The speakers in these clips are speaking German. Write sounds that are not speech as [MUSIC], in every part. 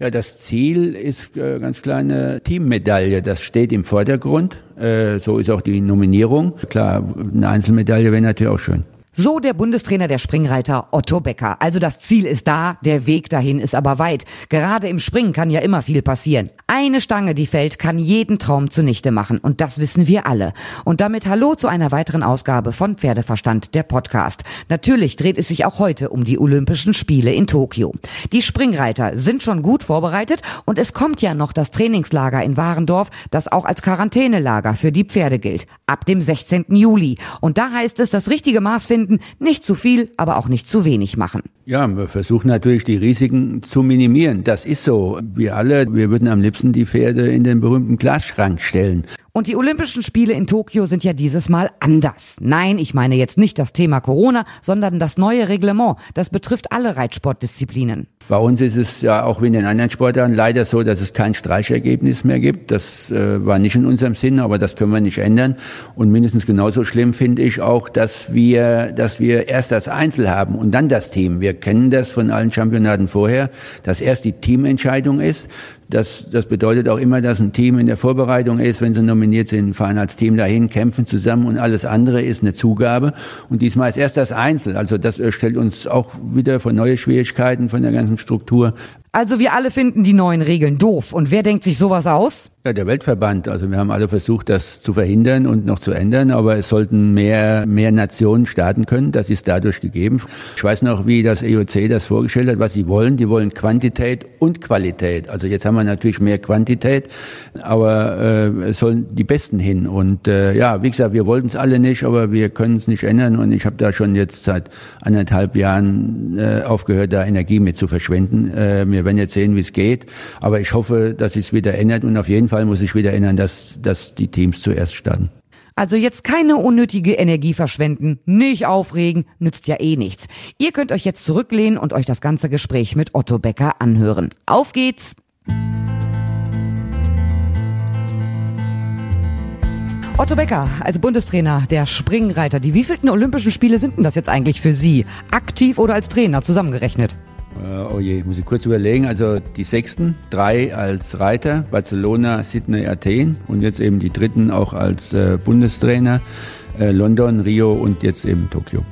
Ja, das Ziel ist äh, ganz klar eine Teammedaille. Das steht im Vordergrund. Äh, so ist auch die Nominierung. Klar, eine Einzelmedaille wäre natürlich auch schön. So der Bundestrainer der Springreiter Otto Becker. Also das Ziel ist da, der Weg dahin ist aber weit. Gerade im Springen kann ja immer viel passieren. Eine Stange, die fällt, kann jeden Traum zunichte machen. Und das wissen wir alle. Und damit hallo zu einer weiteren Ausgabe von Pferdeverstand, der Podcast. Natürlich dreht es sich auch heute um die Olympischen Spiele in Tokio. Die Springreiter sind schon gut vorbereitet und es kommt ja noch das Trainingslager in Warendorf, das auch als Quarantänelager für die Pferde gilt. Ab dem 16. Juli. Und da heißt es, das richtige Maß finden, nicht zu viel, aber auch nicht zu wenig machen. Ja, wir versuchen natürlich die Risiken zu minimieren. Das ist so. Wir alle, wir würden am liebsten die Pferde in den berühmten Glasschrank stellen. Und die Olympischen Spiele in Tokio sind ja dieses Mal anders. Nein, ich meine jetzt nicht das Thema Corona, sondern das neue Reglement. Das betrifft alle Reitsportdisziplinen. Bei uns ist es ja auch wie in den anderen Sportarten leider so, dass es kein Streichergebnis mehr gibt. Das äh, war nicht in unserem Sinn, aber das können wir nicht ändern. Und mindestens genauso schlimm finde ich auch, dass wir, dass wir erst das Einzel haben und dann das Team. Wir kennen das von allen Championaten vorher, dass erst die Teamentscheidung ist. Das, das bedeutet auch immer, dass ein Team in der Vorbereitung ist, wenn sie nominiert sind, fahren als Team dahin, kämpfen zusammen und alles andere ist eine Zugabe. Und diesmal ist erst das Einzel. Also das stellt uns auch wieder vor neue Schwierigkeiten von der ganzen Struktur. Also wir alle finden die neuen Regeln doof. Und wer denkt sich sowas aus? Ja, der Weltverband. Also wir haben alle versucht, das zu verhindern und noch zu ändern, aber es sollten mehr, mehr Nationen starten können. Das ist dadurch gegeben. Ich weiß noch, wie das EOC das vorgestellt hat, was sie wollen. Die wollen Quantität und Qualität. Also jetzt haben wir natürlich mehr Quantität, aber äh, es sollen die Besten hin. Und äh, ja, wie gesagt, wir wollten es alle nicht, aber wir können es nicht ändern. Und ich habe da schon jetzt seit anderthalb Jahren äh, aufgehört, da Energie mit zu verschwenden. Äh, wir werden jetzt sehen, wie es geht. Aber ich hoffe, dass es wieder ändert und auf jeden Fall muss ich wieder erinnern, dass, dass die Teams zuerst starten. Also jetzt keine unnötige Energie verschwenden, nicht aufregen, nützt ja eh nichts. Ihr könnt euch jetzt zurücklehnen und euch das ganze Gespräch mit Otto Becker anhören. Auf geht's! Otto Becker als Bundestrainer der Springreiter. Die wievielten Olympischen Spiele sind denn das jetzt eigentlich für Sie? Aktiv oder als Trainer zusammengerechnet? Oh je, muss ich kurz überlegen. Also die sechsten, drei als Reiter, Barcelona, Sydney, Athen und jetzt eben die dritten auch als äh, Bundestrainer, äh, London, Rio und jetzt eben Tokio.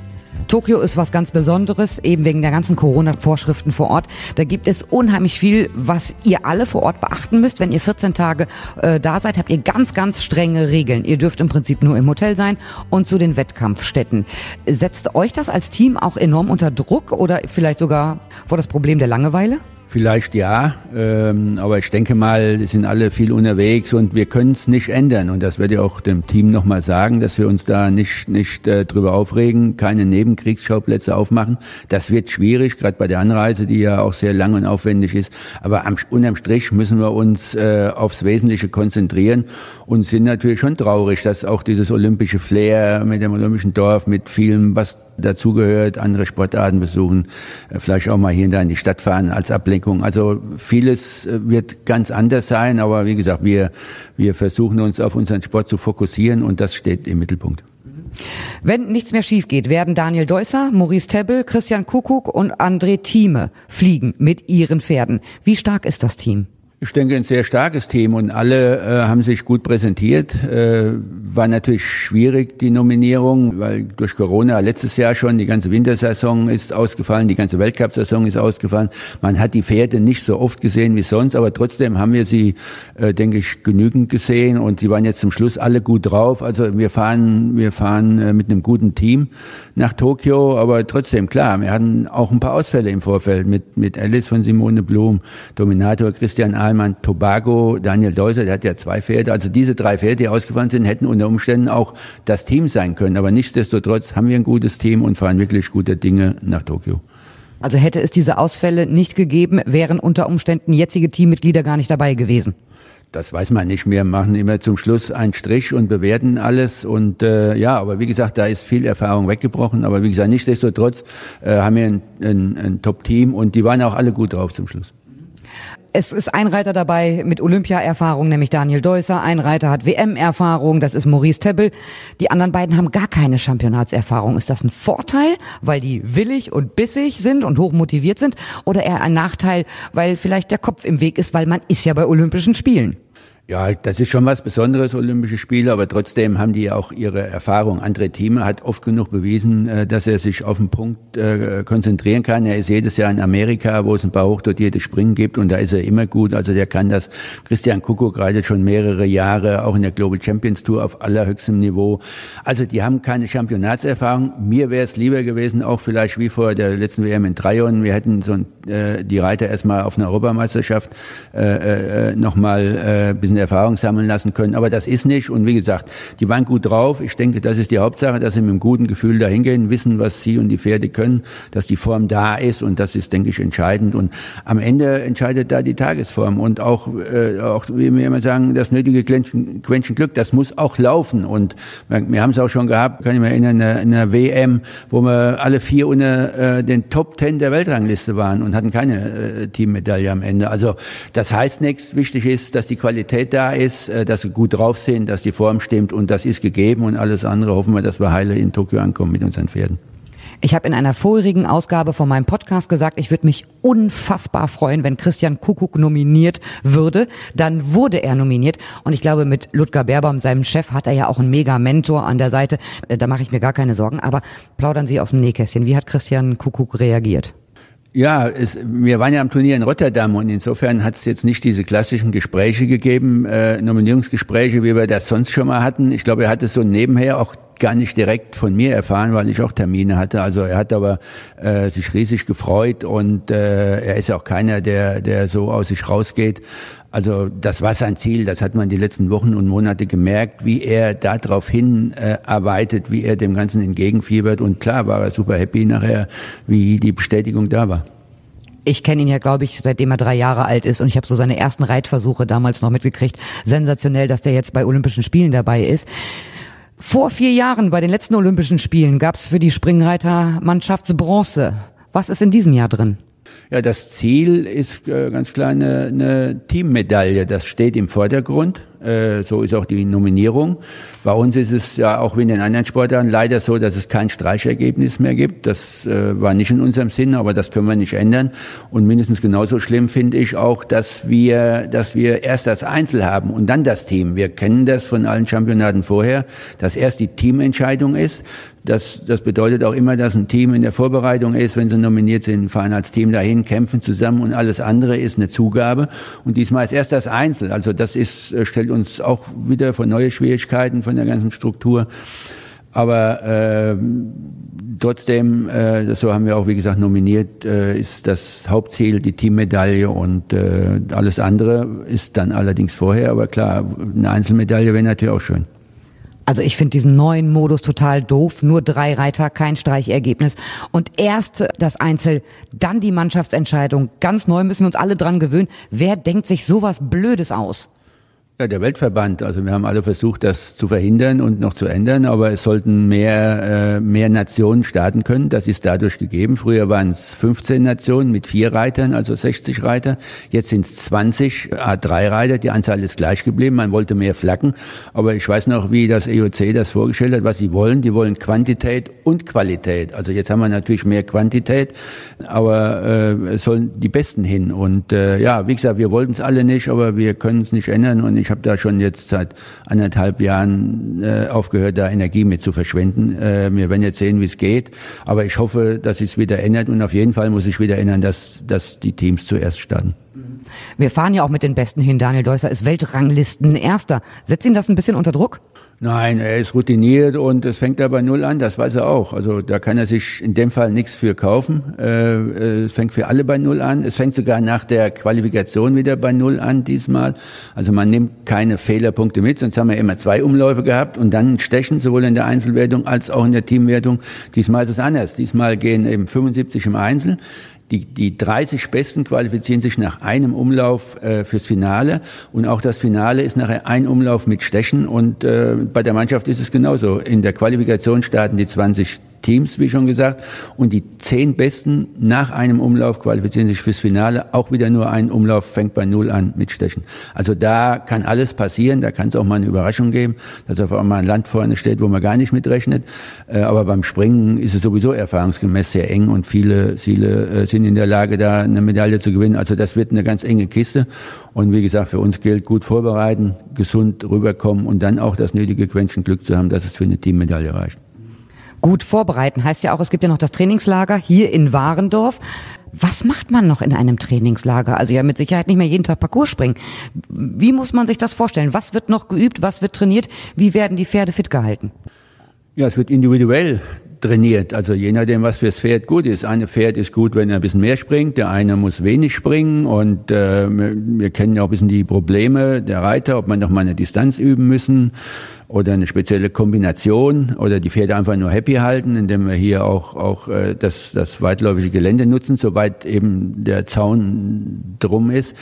Tokio ist was ganz Besonderes, eben wegen der ganzen Corona-Vorschriften vor Ort. Da gibt es unheimlich viel, was ihr alle vor Ort beachten müsst. Wenn ihr 14 Tage äh, da seid, habt ihr ganz, ganz strenge Regeln. Ihr dürft im Prinzip nur im Hotel sein und zu den Wettkampfstätten. Setzt euch das als Team auch enorm unter Druck oder vielleicht sogar vor das Problem der Langeweile? Vielleicht ja, ähm, aber ich denke mal, sind alle viel unterwegs und wir können es nicht ändern. Und das werde ich auch dem Team nochmal sagen, dass wir uns da nicht, nicht äh, drüber aufregen, keine Nebenkriegsschauplätze aufmachen. Das wird schwierig, gerade bei der Anreise, die ja auch sehr lang und aufwendig ist. Aber am, unterm Strich müssen wir uns äh, aufs Wesentliche konzentrieren und sind natürlich schon traurig, dass auch dieses olympische Flair mit dem olympischen Dorf, mit vielem, was dazugehört, andere Sportarten besuchen, äh, vielleicht auch mal hier und da in die Stadt fahren als Ablenkung. Also vieles äh, wird ganz anders sein, aber wie gesagt, wir, wir versuchen uns auf unseren Sport zu fokussieren und das steht im Mittelpunkt. Wenn nichts mehr schief geht, werden Daniel Deusser, Maurice Tebbel, Christian Kuckuck und André Thieme fliegen mit ihren Pferden. Wie stark ist das Team? Ich denke, ein sehr starkes Team und alle äh, haben sich gut präsentiert. Äh, war natürlich schwierig, die Nominierung, weil durch Corona letztes Jahr schon die ganze Wintersaison ist ausgefallen, die ganze Weltcup-Saison ist ausgefallen. Man hat die Pferde nicht so oft gesehen wie sonst, aber trotzdem haben wir sie, äh, denke ich, genügend gesehen und sie waren jetzt zum Schluss alle gut drauf. Also wir fahren, wir fahren äh, mit einem guten Team nach Tokio, aber trotzdem, klar, wir hatten auch ein paar Ausfälle im Vorfeld mit, mit Alice von Simone Blum, Dominator Christian Ahlmann, Tobago, Daniel Deuser, der hat ja zwei Pferde. Also diese drei Pferde, die ausgefahren sind, hätten unter Umständen auch das Team sein können. Aber nichtsdestotrotz haben wir ein gutes Team und fahren wirklich gute Dinge nach Tokio. Also hätte es diese Ausfälle nicht gegeben, wären unter Umständen jetzige Teammitglieder gar nicht dabei gewesen. Das weiß man nicht. Wir machen immer zum Schluss einen Strich und bewerten alles. Und äh, ja, aber wie gesagt, da ist viel Erfahrung weggebrochen. Aber wie gesagt, nichtsdestotrotz äh, haben wir ein, ein, ein Top-Team und die waren auch alle gut drauf zum Schluss. Es ist ein Reiter dabei mit Olympia-Erfahrung, nämlich Daniel Deusser. Ein Reiter hat WM-Erfahrung, das ist Maurice Tebbel. Die anderen beiden haben gar keine Championatserfahrung. Ist das ein Vorteil, weil die willig und bissig sind und hoch motiviert sind? Oder eher ein Nachteil, weil vielleicht der Kopf im Weg ist, weil man ist ja bei Olympischen Spielen? Ja, das ist schon was Besonderes, Olympische Spiele, aber trotzdem haben die auch ihre Erfahrung. Andre Thieme hat oft genug bewiesen, äh, dass er sich auf den Punkt äh, konzentrieren kann. Er ist jedes Jahr in Amerika, wo es ein paar hochdotierte Springen gibt und da ist er immer gut. Also der kann das. Christian Kuckuck reitet schon mehrere Jahre, auch in der Global Champions Tour auf allerhöchstem Niveau. Also die haben keine Championatserfahrung. Mir wäre es lieber gewesen, auch vielleicht wie vor der letzten WM in Trajon. Wir hätten so ein, äh, die Reiter erstmal auf einer Europameisterschaft äh, nochmal äh, bisschen Erfahrung sammeln lassen können. Aber das ist nicht. Und wie gesagt, die waren gut drauf. Ich denke, das ist die Hauptsache, dass sie mit einem guten Gefühl dahingehen, wissen, was sie und die Pferde können, dass die Form da ist. Und das ist, denke ich, entscheidend. Und am Ende entscheidet da die Tagesform. Und auch, äh, auch wie wir immer sagen, das nötige Quäntchen, Quäntchen Glück, das muss auch laufen. Und wir, wir haben es auch schon gehabt, kann ich mir erinnern, in einer, in einer WM, wo wir alle vier unter äh, den Top Ten der Weltrangliste waren und hatten keine äh, Teammedaille am Ende. Also das heißt nichts. Wichtig ist, dass die Qualität Qualität da ist, äh, dass sie gut drauf sind, dass die Form stimmt und das ist gegeben und alles andere hoffen wir, dass wir heile in Tokio ankommen mit unseren Pferden. Ich habe in einer vorigen Ausgabe von meinem Podcast gesagt, ich würde mich unfassbar freuen, wenn Christian Kuckuck nominiert würde. Dann wurde er nominiert und ich glaube, mit Ludger Berbaum, seinem Chef, hat er ja auch einen Mega-Mentor an der Seite. Äh, da mache ich mir gar keine Sorgen. Aber plaudern Sie aus dem Nähkästchen. Wie hat Christian Kuckuck reagiert? Ja, es, wir waren ja am Turnier in Rotterdam und insofern hat es jetzt nicht diese klassischen Gespräche gegeben, äh, Nominierungsgespräche, wie wir das sonst schon mal hatten. Ich glaube, er hatte so nebenher auch gar nicht direkt von mir erfahren, weil ich auch Termine hatte. Also er hat aber äh, sich riesig gefreut und äh, er ist auch keiner, der, der so aus sich rausgeht. Also das war sein Ziel, das hat man die letzten Wochen und Monate gemerkt, wie er darauf hin äh, wie er dem Ganzen entgegenfiebert. Und klar war er super happy nachher, wie die Bestätigung da war. Ich kenne ihn ja, glaube ich, seitdem er drei Jahre alt ist und ich habe so seine ersten Reitversuche damals noch mitgekriegt. Sensationell, dass der jetzt bei Olympischen Spielen dabei ist. Vor vier Jahren bei den letzten Olympischen Spielen gab es für die Springreiter Mannschaftsbronze. Was ist in diesem Jahr drin? Ja, das Ziel ist äh, ganz klar eine, eine Teammedaille. Das steht im Vordergrund. Äh, so ist auch die Nominierung. Bei uns ist es ja auch wie in den anderen Sportarten leider so, dass es kein Streichergebnis mehr gibt. Das äh, war nicht in unserem Sinn, aber das können wir nicht ändern. Und mindestens genauso schlimm finde ich auch, dass wir, dass wir erst das Einzel haben und dann das Team. Wir kennen das von allen Championaten vorher, dass erst die Teamentscheidung ist. Das, das bedeutet auch immer, dass ein Team in der Vorbereitung ist, wenn sie nominiert sind, fahren als Team dahin, kämpfen zusammen und alles andere ist eine Zugabe. Und diesmal ist erst das Einzel. Also das ist, äh, stellt uns auch wieder vor neue Schwierigkeiten von der ganzen Struktur. Aber äh, trotzdem, äh, so haben wir auch, wie gesagt, nominiert, äh, ist das Hauptziel die Teammedaille und äh, alles andere ist dann allerdings vorher. Aber klar, eine Einzelmedaille wäre natürlich auch schön. Also ich finde diesen neuen Modus total doof. Nur drei Reiter, kein Streichergebnis. Und erst das Einzel, dann die Mannschaftsentscheidung. Ganz neu müssen wir uns alle dran gewöhnen. Wer denkt sich sowas Blödes aus? Ja, der Weltverband. Also wir haben alle versucht, das zu verhindern und noch zu ändern, aber es sollten mehr, äh, mehr Nationen starten können. Das ist dadurch gegeben. Früher waren es 15 Nationen mit vier Reitern, also 60 Reiter. Jetzt sind es 20 A3 Reiter. Die Anzahl ist gleich geblieben. Man wollte mehr Flaggen. Aber ich weiß noch, wie das EOC das vorgestellt hat, was sie wollen. Die wollen Quantität und Qualität. Also jetzt haben wir natürlich mehr Quantität, aber äh, es sollen die Besten hin. Und äh, ja, wie gesagt, wir wollten es alle nicht, aber wir können es nicht ändern. Und ich habe da schon jetzt seit anderthalb Jahren äh, aufgehört, da Energie mit zu verschwenden. Äh, wir werden jetzt sehen, wie es geht. Aber ich hoffe, dass es wieder ändert. Und auf jeden Fall muss ich wieder ändern, dass, dass die Teams zuerst starten. Wir fahren ja auch mit den Besten hin. Daniel Deusser ist Weltranglisten Erster. Setzt ihn das ein bisschen unter Druck? Nein, er ist routiniert und es fängt er bei Null an, das weiß er auch. Also da kann er sich in dem Fall nichts für kaufen. Äh, äh, es fängt für alle bei Null an. Es fängt sogar nach der Qualifikation wieder bei Null an diesmal. Also man nimmt keine Fehlerpunkte mit, sonst haben wir immer zwei Umläufe gehabt und dann stechen, sowohl in der Einzelwertung als auch in der Teamwertung. Diesmal ist es anders. Diesmal gehen eben 75 im Einzel. Die, die 30 Besten qualifizieren sich nach einem Umlauf äh, fürs Finale und auch das Finale ist nachher ein Umlauf mit Stechen und äh, bei der Mannschaft ist es genauso. In der Qualifikation starten die 20 Teams, wie schon gesagt. Und die zehn Besten nach einem Umlauf qualifizieren sich fürs Finale. Auch wieder nur ein Umlauf fängt bei Null an mit Stechen. Also da kann alles passieren. Da kann es auch mal eine Überraschung geben, dass auf einmal ein Land vorne steht, wo man gar nicht mitrechnet. Äh, aber beim Springen ist es sowieso erfahrungsgemäß sehr eng und viele, viele äh, sind in der Lage, da eine Medaille zu gewinnen. Also das wird eine ganz enge Kiste. Und wie gesagt, für uns gilt gut vorbereiten, gesund rüberkommen und dann auch das nötige Quäntchen Glück zu haben, dass es für eine Teammedaille reicht. Gut vorbereiten heißt ja auch, es gibt ja noch das Trainingslager hier in Warendorf. Was macht man noch in einem Trainingslager? Also ja, mit Sicherheit nicht mehr jeden Tag Parcours springen. Wie muss man sich das vorstellen? Was wird noch geübt? Was wird trainiert? Wie werden die Pferde fit gehalten? Ja, es wird individuell trainiert. Also je nachdem, was fürs Pferd gut ist. Eine Pferd ist gut, wenn er ein bisschen mehr springt, der eine muss wenig springen und äh, wir, wir kennen ja auch ein bisschen die Probleme der Reiter, ob man noch mal eine Distanz üben müssen oder eine spezielle Kombination oder die Pferde einfach nur happy halten, indem wir hier auch, auch äh, das, das weitläufige Gelände nutzen, soweit eben der Zaun drum ist.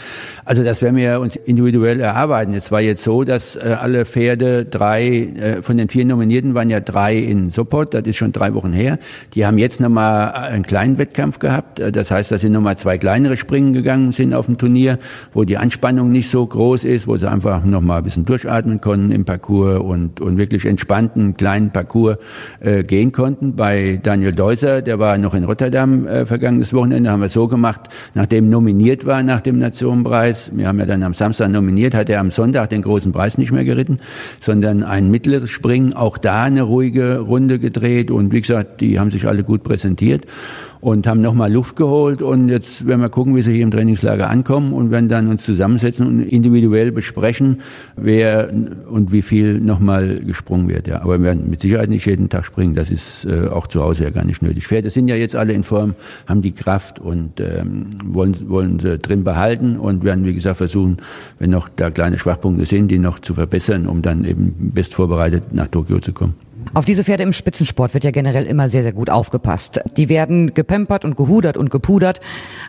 Also das werden wir uns individuell erarbeiten. Es war jetzt so, dass äh, alle Pferde, drei, äh, von den vier Nominierten waren ja drei in Sopot, das ist schon drei Wochen her. Die haben jetzt nochmal einen kleinen Wettkampf gehabt. Äh, das heißt, dass sie nochmal zwei kleinere Springen gegangen sind auf dem Turnier, wo die Anspannung nicht so groß ist, wo sie einfach nochmal ein bisschen durchatmen konnten im Parcours und, und wirklich entspannten kleinen Parcours äh, gehen konnten. Bei Daniel Deuser, der war noch in Rotterdam äh, vergangenes Wochenende, haben wir so gemacht, nachdem nominiert war nach dem Nationenpreis, wir haben ja dann am Samstag nominiert, hat er am Sonntag den großen Preis nicht mehr geritten, sondern ein mittleres Springen, auch da eine ruhige Runde gedreht und wie gesagt, die haben sich alle gut präsentiert und haben nochmal Luft geholt und jetzt werden wir gucken, wie sie hier im Trainingslager ankommen und werden dann uns zusammensetzen und individuell besprechen, wer und wie viel nochmal gesprungen wird. Ja, aber wir werden mit Sicherheit nicht jeden Tag springen. Das ist äh, auch zu Hause ja gar nicht nötig. Pferde sind ja jetzt alle in Form, haben die Kraft und ähm, wollen wollen sie drin behalten und werden wie gesagt versuchen, wenn noch da kleine Schwachpunkte sind, die noch zu verbessern, um dann eben best vorbereitet nach Tokio zu kommen. Auf diese Pferde im Spitzensport wird ja generell immer sehr, sehr gut aufgepasst. Die werden gepempert und gehudert und gepudert.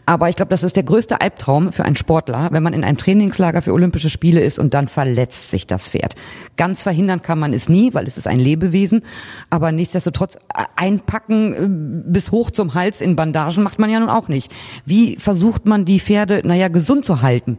Aber ich glaube, das ist der größte Albtraum für einen Sportler, wenn man in einem Trainingslager für Olympische Spiele ist und dann verletzt sich das Pferd. Ganz verhindern kann man es nie, weil es ist ein Lebewesen. Aber nichtsdestotrotz einpacken äh, bis hoch zum Hals in Bandagen macht man ja nun auch nicht. Wie versucht man die Pferde, naja, gesund zu halten?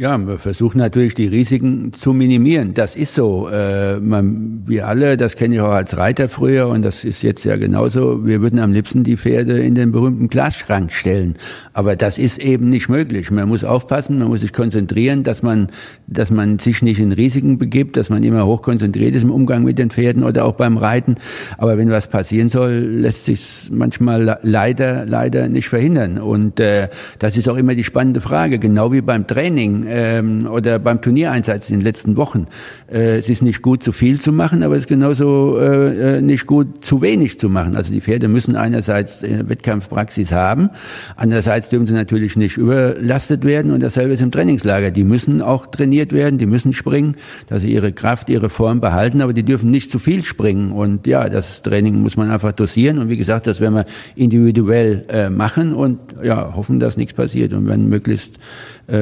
Ja, wir versuchen natürlich die Risiken zu minimieren. Das ist so. Äh, man, wir alle, das kenne ich auch als Reiter früher und das ist jetzt ja genauso. Wir würden am liebsten die Pferde in den berühmten Glasschrank stellen. Aber das ist eben nicht möglich. Man muss aufpassen, man muss sich konzentrieren, dass man, dass man sich nicht in Risiken begibt, dass man immer hoch konzentriert ist im Umgang mit den Pferden oder auch beim Reiten. Aber wenn was passieren soll, lässt sich manchmal leider, leider nicht verhindern. Und äh, das ist auch immer die spannende Frage, genau wie beim Training ähm, oder beim Turniereinsatz in den letzten Wochen. Äh, es ist nicht gut, zu viel zu machen, aber es ist genauso äh, äh, nicht gut, zu wenig zu machen. Also die Pferde müssen einerseits äh, Wettkampfpraxis haben, andererseits dürfen sie natürlich nicht überlastet werden und dasselbe ist im Trainingslager. Die müssen auch trainiert werden, die müssen springen, dass sie ihre Kraft, ihre Form behalten, aber die dürfen nicht zu viel springen. Und ja, das Training muss man einfach dosieren und wie gesagt, das werden wir individuell äh, machen und ja, hoffen, dass nichts passiert und wenn möglichst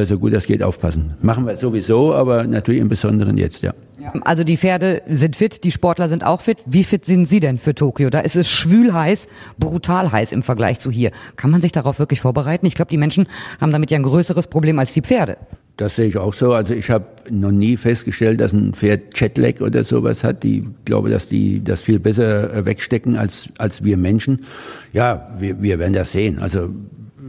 so gut das geht aufpassen. Machen wir sowieso, aber natürlich im Besonderen jetzt, ja. Also die Pferde sind fit, die Sportler sind auch fit. Wie fit sind Sie denn für Tokio? Da ist es schwül heiß, brutal heiß im Vergleich zu hier. Kann man sich darauf wirklich vorbereiten? Ich glaube, die Menschen haben damit ja ein größeres Problem als die Pferde. Das sehe ich auch so. Also ich habe noch nie festgestellt, dass ein Pferd Jetlag oder sowas hat. Die glaube, dass die das viel besser äh, wegstecken als als wir Menschen. Ja, wir, wir werden das sehen. Also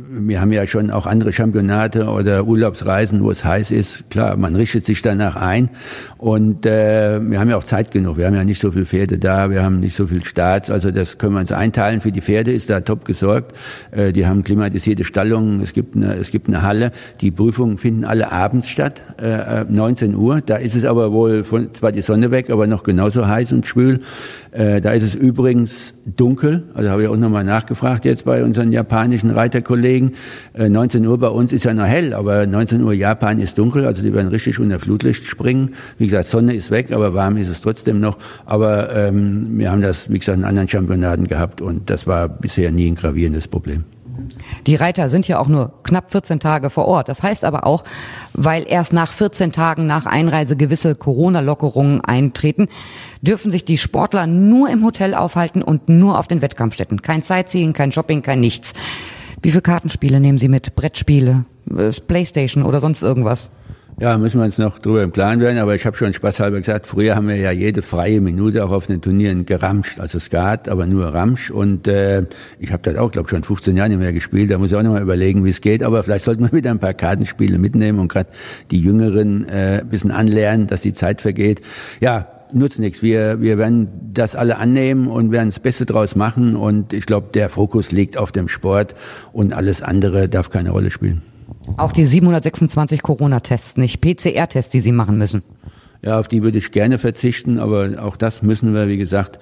wir haben ja schon auch andere Championate oder Urlaubsreisen, wo es heiß ist. Klar, man richtet sich danach ein. Und äh, wir haben ja auch Zeit genug. Wir haben ja nicht so viele Pferde da, wir haben nicht so viel Staats. Also das können wir uns einteilen. Für die Pferde ist da top gesorgt. Äh, die haben klimatisierte Stallungen. Es gibt eine, es gibt eine Halle. Die Prüfungen finden alle abends statt, äh, 19 Uhr. Da ist es aber wohl von, zwar die Sonne weg, aber noch genauso heiß und schwül. Äh, da ist es übrigens dunkel. Also habe ich auch nochmal nachgefragt jetzt bei unseren japanischen Reiterkollegen. Äh, 19 Uhr bei uns ist ja noch hell, aber 19 Uhr Japan ist dunkel. Also die werden richtig unter Flutlicht springen. Wie wie gesagt, Sonne ist weg, aber warm ist es trotzdem noch. Aber ähm, wir haben das, wie gesagt, in anderen Championaten gehabt und das war bisher nie ein gravierendes Problem. Die Reiter sind ja auch nur knapp 14 Tage vor Ort. Das heißt aber auch, weil erst nach 14 Tagen nach Einreise gewisse Corona-Lockerungen eintreten, dürfen sich die Sportler nur im Hotel aufhalten und nur auf den Wettkampfstätten. Kein Sightseeing, kein Shopping, kein nichts. Wie viele Kartenspiele nehmen Sie mit? Brettspiele, äh, Playstation oder sonst irgendwas? Ja, müssen wir uns noch drüber im Klaren werden, aber ich habe schon spaßhalber gesagt, früher haben wir ja jede freie Minute auch auf den Turnieren geramscht, also Skat, aber nur Ramsch und äh, ich habe das auch, glaube schon 15 Jahre nicht mehr gespielt, da muss ich auch noch mal überlegen, wie es geht, aber vielleicht sollten wir [LAUGHS] wieder ein paar Kartenspiele mitnehmen und gerade die Jüngeren äh, bisschen anlernen, dass die Zeit vergeht. Ja, nutzt nichts. Wir, wir werden das alle annehmen und werden das Beste draus machen. Und ich glaube, der Fokus liegt auf dem Sport und alles andere darf keine Rolle spielen. Auch die 726 Corona-Tests, nicht PCR-Tests, die Sie machen müssen. Ja, auf die würde ich gerne verzichten, aber auch das müssen wir, wie gesagt,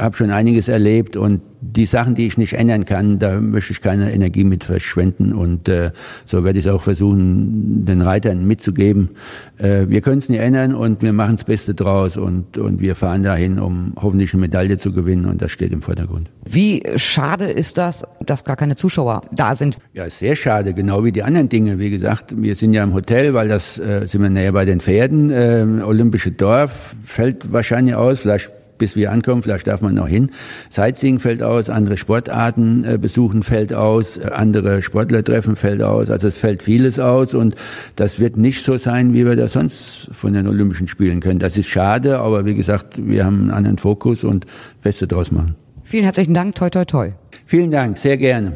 habe schon einiges erlebt und die Sachen, die ich nicht ändern kann, da möchte ich keine Energie mit verschwenden und äh, so werde ich es auch versuchen, den Reitern mitzugeben. Äh, wir können es nicht ändern und wir machen das Beste draus und, und wir fahren dahin, um hoffentlich eine Medaille zu gewinnen und das steht im Vordergrund. Wie schade ist das, dass gar keine Zuschauer da sind? Ja, sehr schade, genau wie die anderen Dinge. Wie gesagt, wir sind ja im Hotel, weil das äh, sind wir näher bei den Pferden. Äh, Olympische Dorf fällt wahrscheinlich aus, vielleicht bis wir ankommen, vielleicht darf man noch hin. Sightseeing fällt aus, andere Sportarten äh, besuchen fällt aus, äh, andere Sportler treffen fällt aus. Also es fällt vieles aus und das wird nicht so sein, wie wir das sonst von den Olympischen Spielen können. Das ist schade, aber wie gesagt, wir haben einen anderen Fokus und Beste draus machen. Vielen herzlichen Dank, toi toi toi. Vielen Dank, sehr gerne.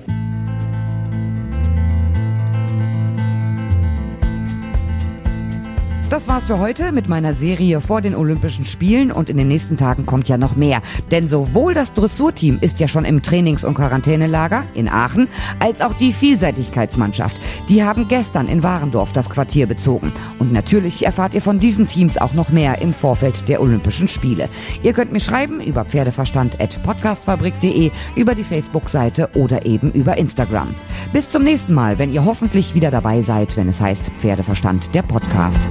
Das war's für heute mit meiner Serie vor den Olympischen Spielen und in den nächsten Tagen kommt ja noch mehr. Denn sowohl das Dressurteam ist ja schon im Trainings- und Quarantänelager in Aachen, als auch die Vielseitigkeitsmannschaft. Die haben gestern in Warendorf das Quartier bezogen. Und natürlich erfahrt ihr von diesen Teams auch noch mehr im Vorfeld der Olympischen Spiele. Ihr könnt mir schreiben über pferdeverstand.podcastfabrik.de, über die Facebook-Seite oder eben über Instagram. Bis zum nächsten Mal, wenn ihr hoffentlich wieder dabei seid, wenn es heißt Pferdeverstand, der Podcast.